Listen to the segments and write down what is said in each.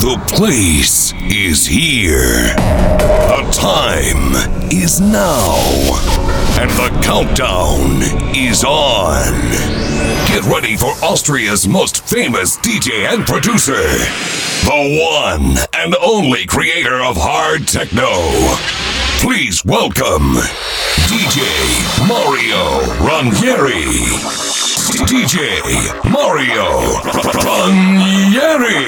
The place is here. The time is now. And the countdown is on. Get ready for Austria's most famous DJ and producer. The one and only creator of hard techno. Please welcome DJ Mario Ranieri. DJ Mario Ranieri.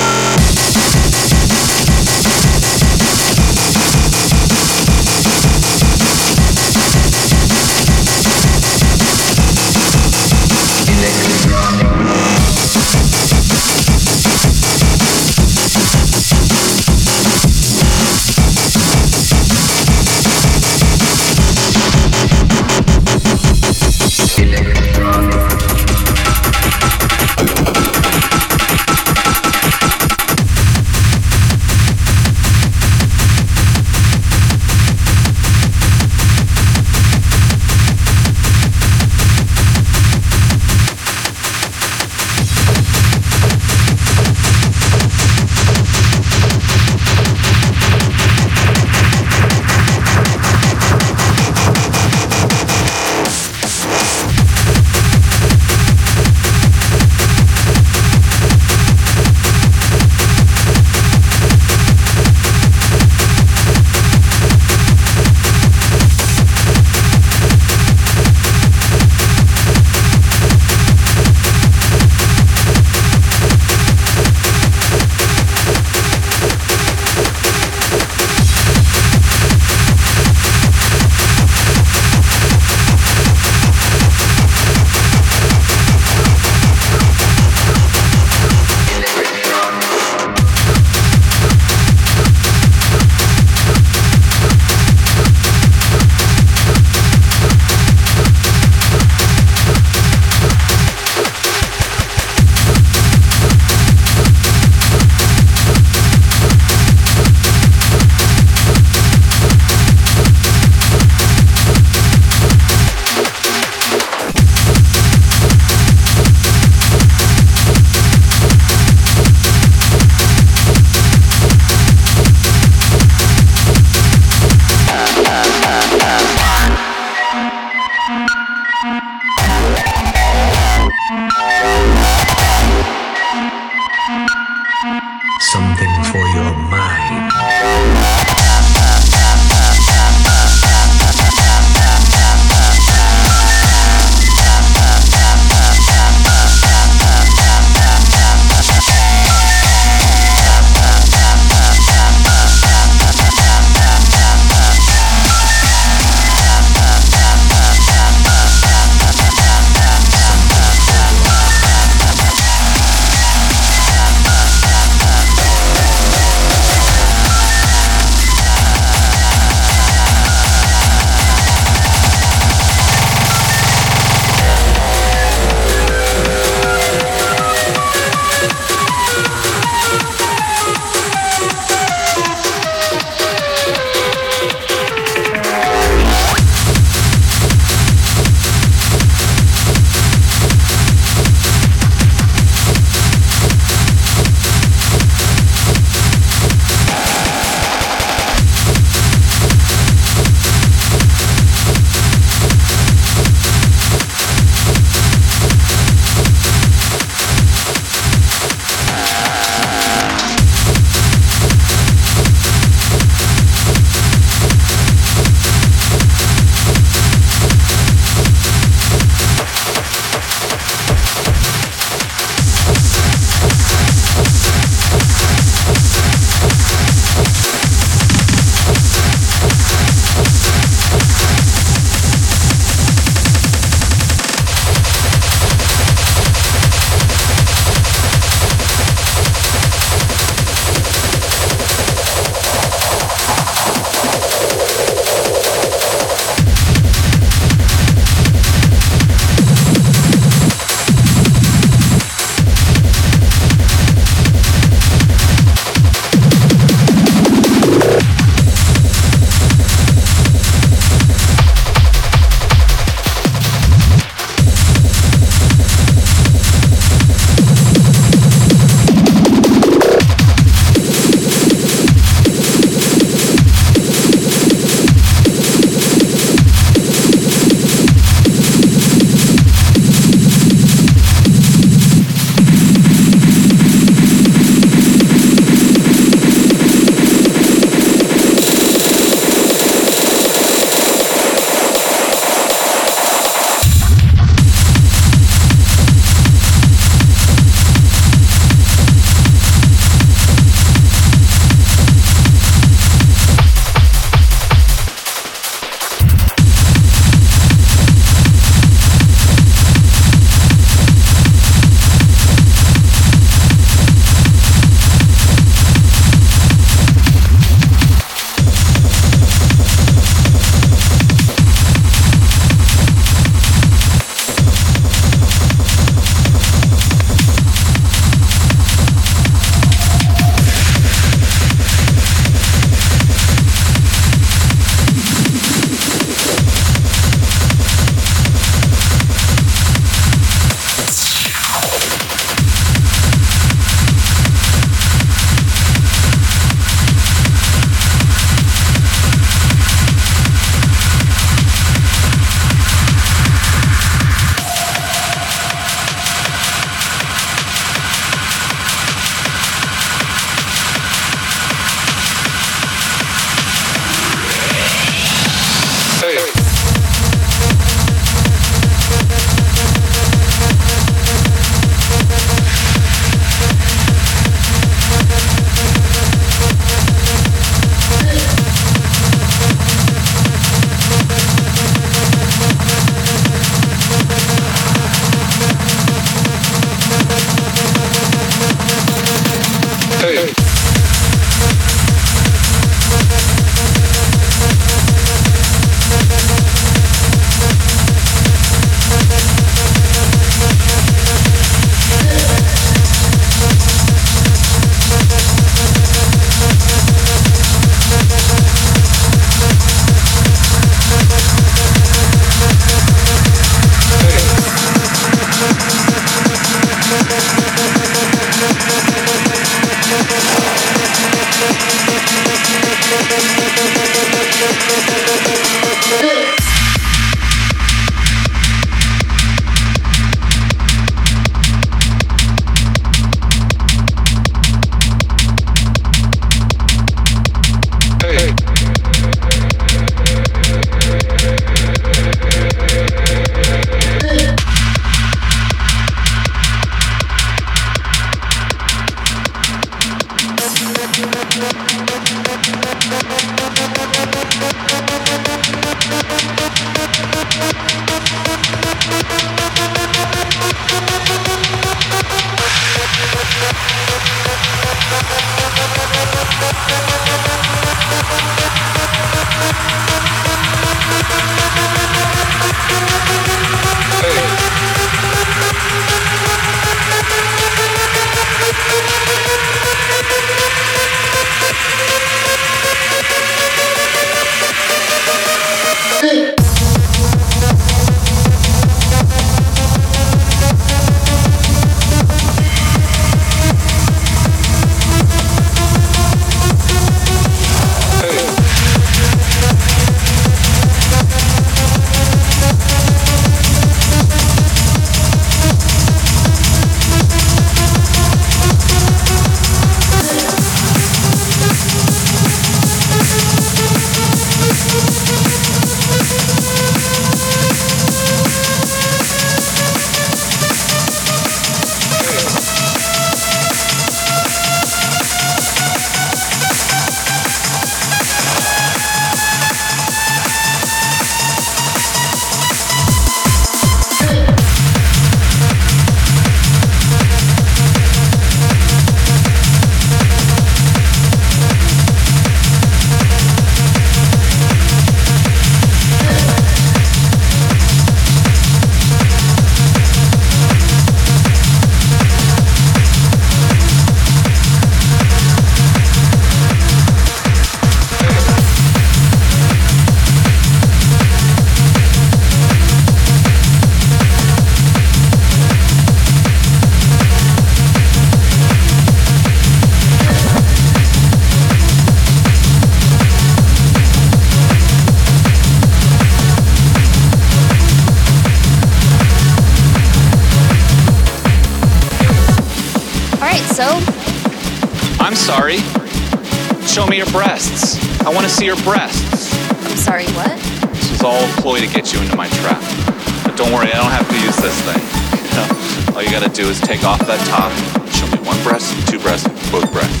One breast, two breasts, both breasts.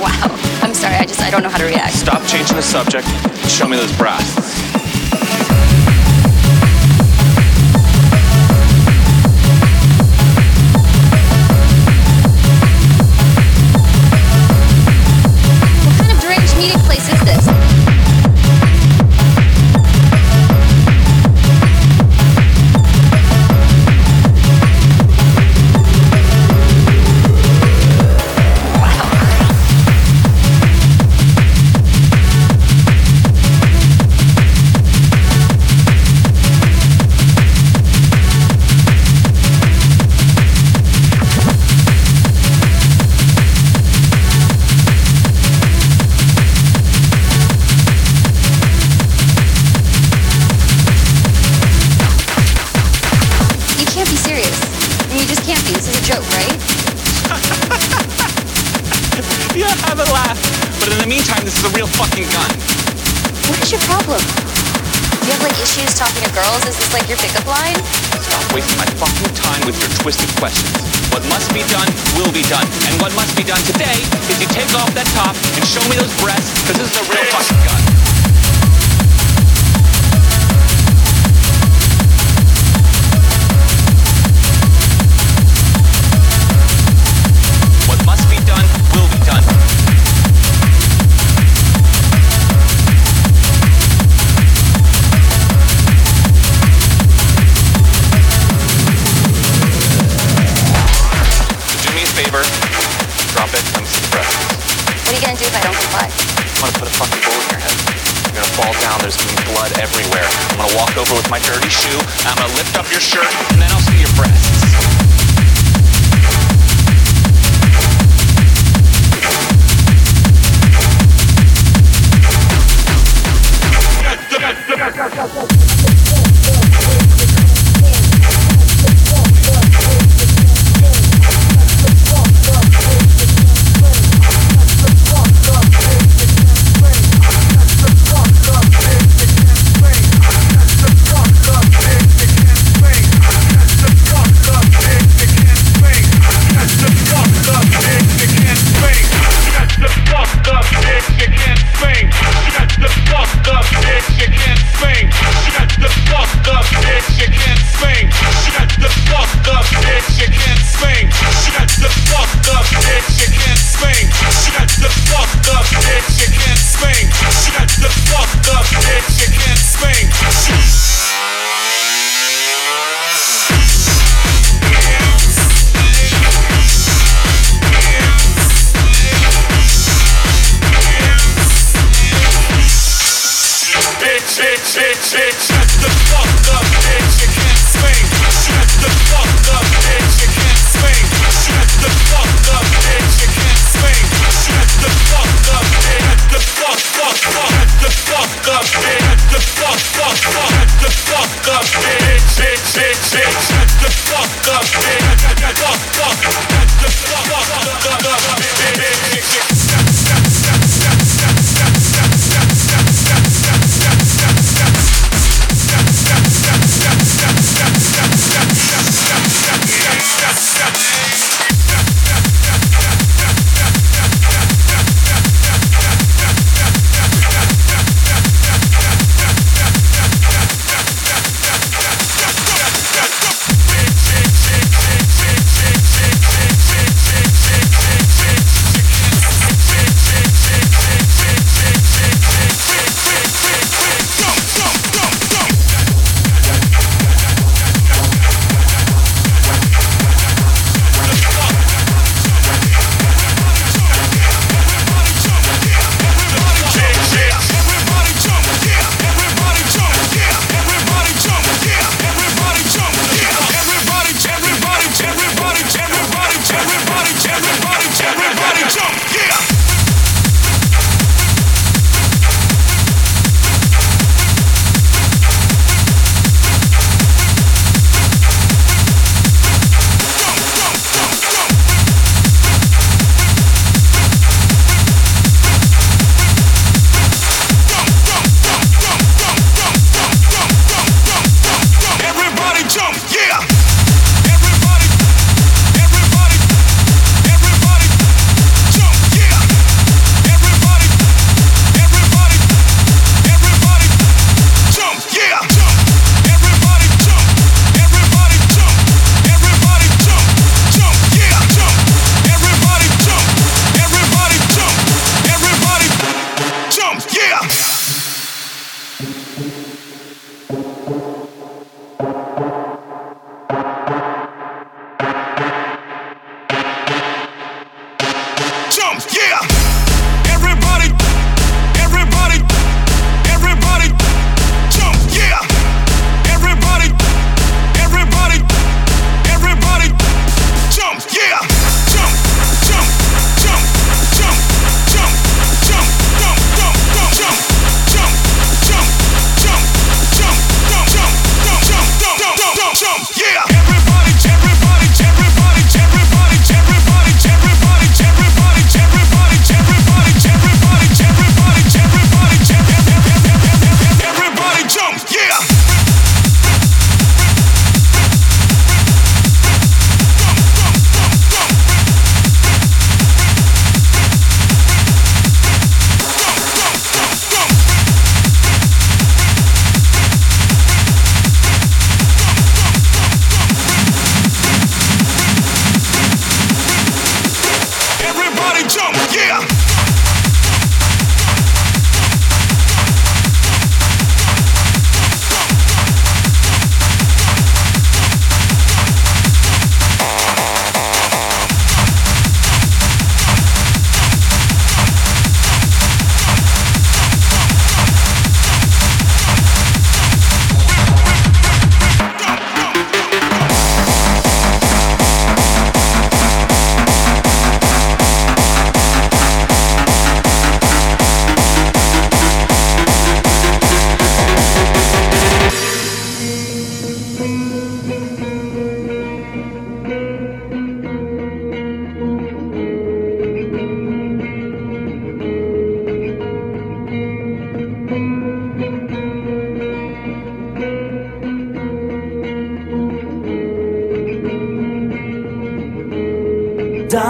Wow. I'm sorry, I just, I don't know how to react. Stop changing the subject show me those breasts.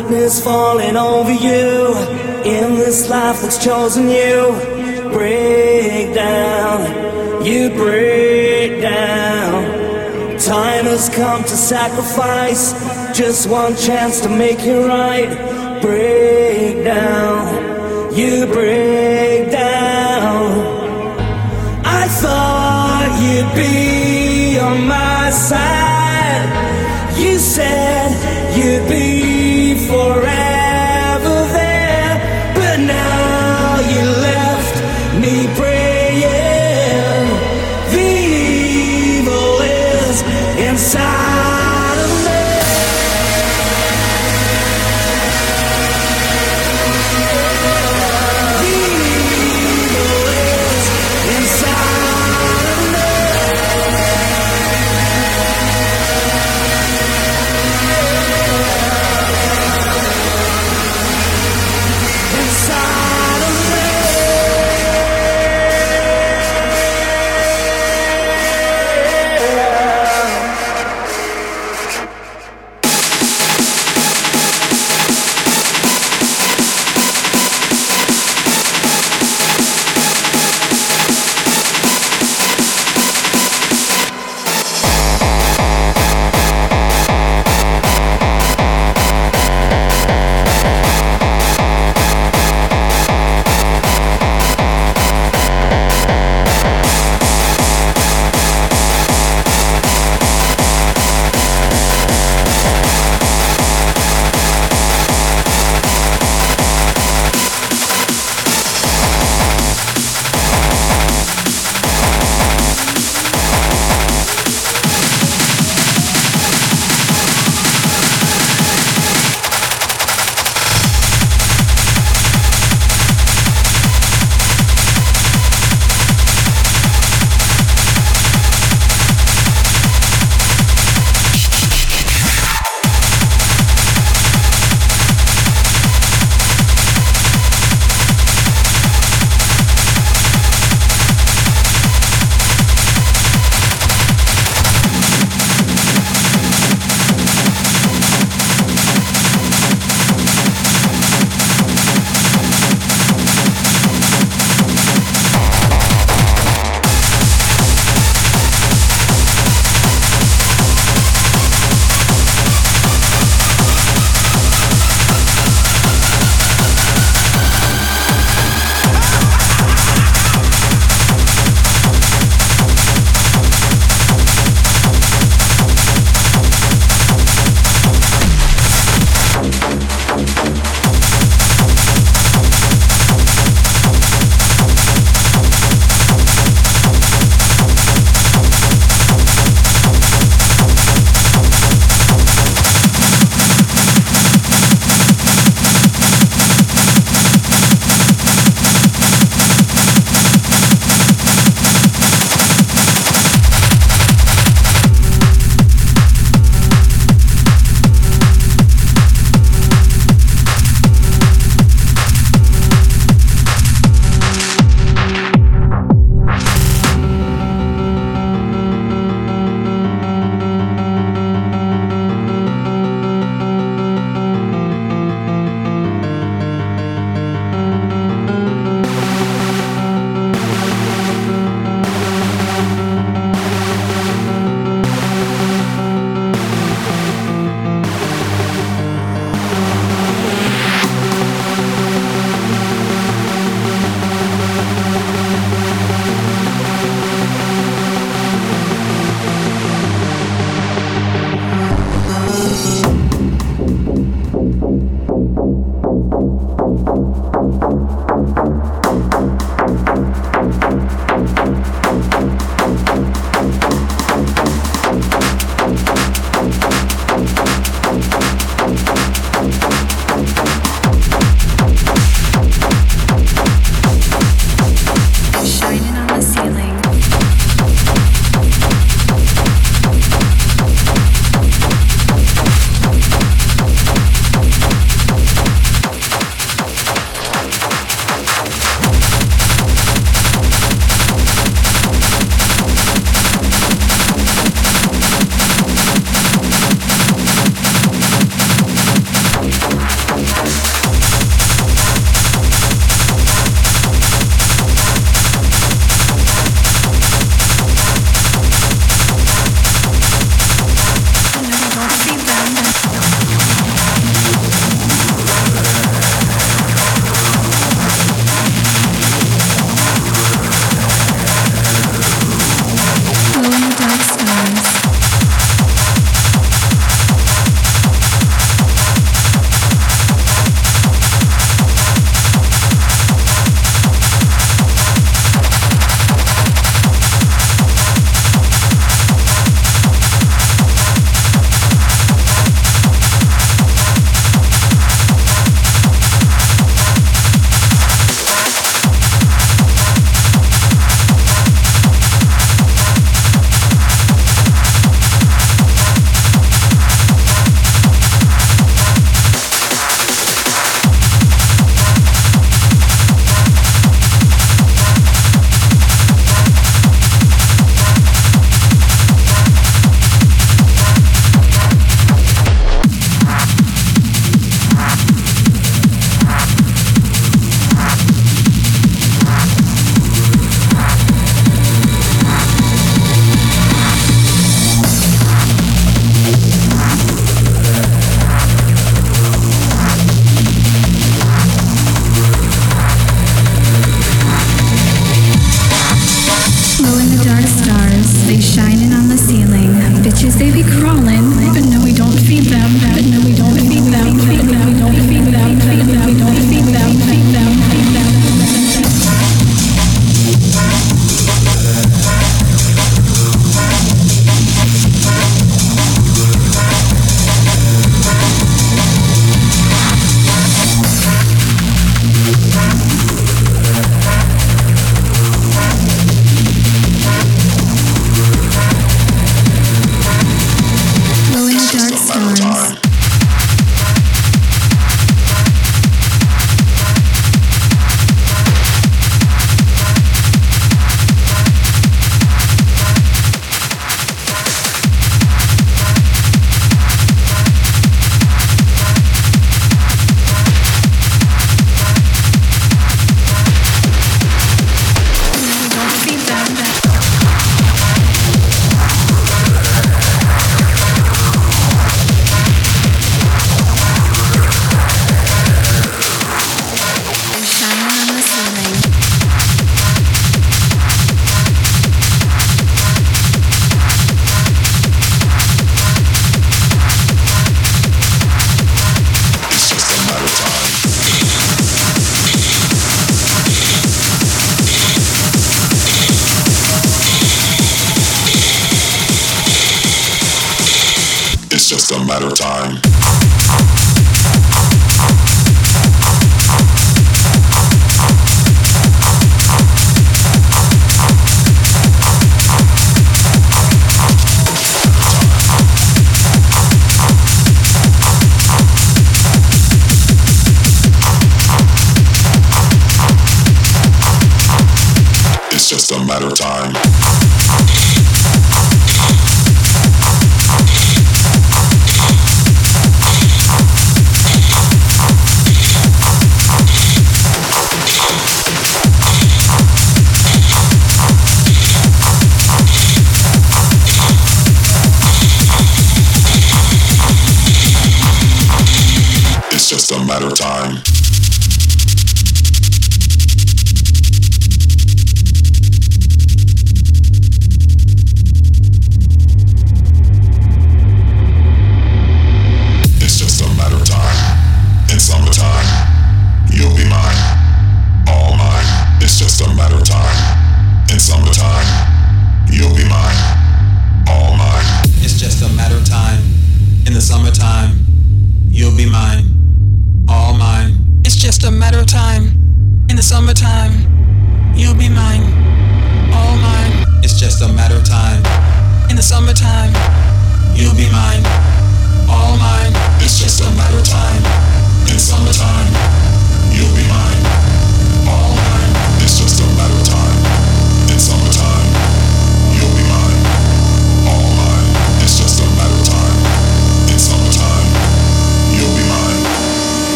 Darkness falling over you in this life that's chosen you. Break down, you break down. Time has come to sacrifice just one chance to make it right. Break down, you break down. I thought you'd be on my side. You said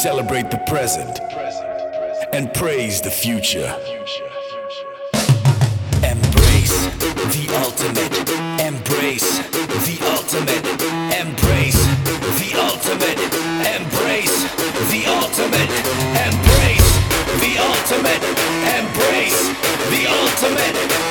celebrate the present and praise the future. Embrace the ultimate. Embrace the ultimate. Embrace the ultimate. Embrace the ultimate. Embrace the ultimate. Embrace the ultimate.